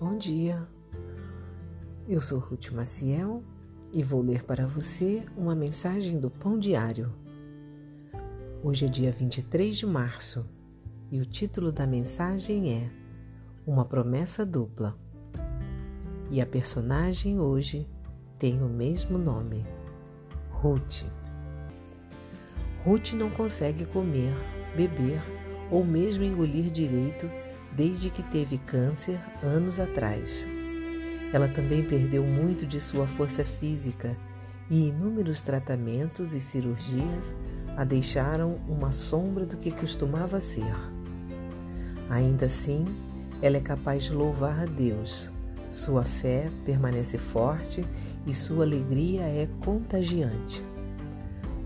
bom dia. Eu sou Ruth Maciel e vou ler para você uma mensagem do Pão Diário. Hoje é dia 23 de março e o título da mensagem é Uma Promessa Dupla. E a personagem hoje tem o mesmo nome, Ruth. Ruth não consegue comer, beber ou mesmo engolir direito desde que teve câncer anos atrás. Ela também perdeu muito de sua força física e inúmeros tratamentos e cirurgias a deixaram uma sombra do que costumava ser. Ainda assim, ela é capaz de louvar a Deus. Sua fé permanece forte e sua alegria é contagiante.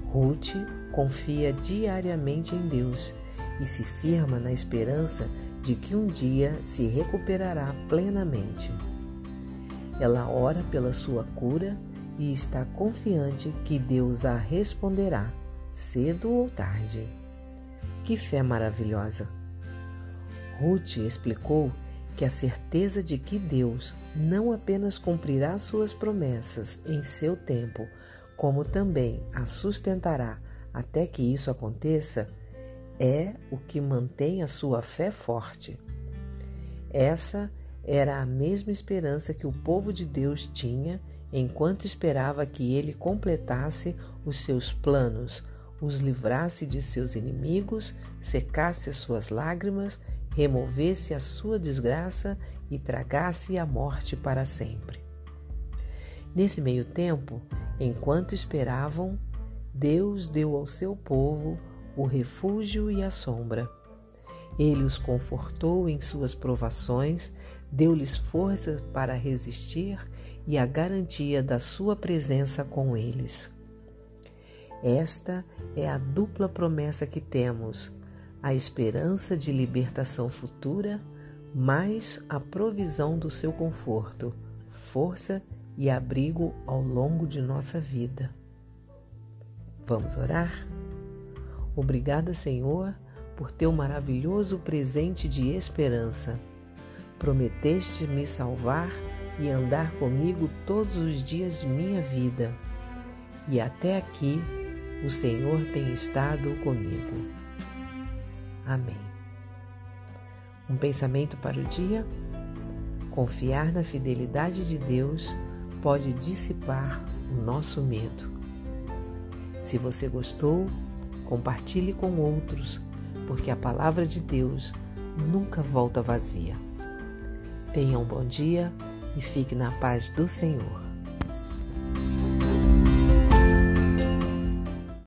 Ruth confia diariamente em Deus e se firma na esperança de que um dia se recuperará plenamente. Ela ora pela sua cura e está confiante que Deus a responderá, cedo ou tarde. Que fé maravilhosa! Ruth explicou que a certeza de que Deus não apenas cumprirá suas promessas em seu tempo, como também a sustentará até que isso aconteça, é o que mantém a sua fé forte. Essa era a mesma esperança que o povo de Deus tinha enquanto esperava que ele completasse os seus planos, os livrasse de seus inimigos, secasse as suas lágrimas, removesse a sua desgraça e tragasse a morte para sempre. Nesse meio tempo, enquanto esperavam, Deus deu ao seu povo o refúgio e a sombra. Ele os confortou em suas provações, deu-lhes força para resistir e a garantia da sua presença com eles. Esta é a dupla promessa que temos: a esperança de libertação futura, mais a provisão do seu conforto, força e abrigo ao longo de nossa vida. Vamos orar? Obrigada, Senhor, por teu maravilhoso presente de esperança. Prometeste me salvar e andar comigo todos os dias de minha vida. E até aqui o Senhor tem estado comigo. Amém. Um pensamento para o dia? Confiar na fidelidade de Deus pode dissipar o nosso medo. Se você gostou, compartilhe com outros, porque a palavra de Deus nunca volta vazia. Tenha um bom dia e fique na paz do Senhor.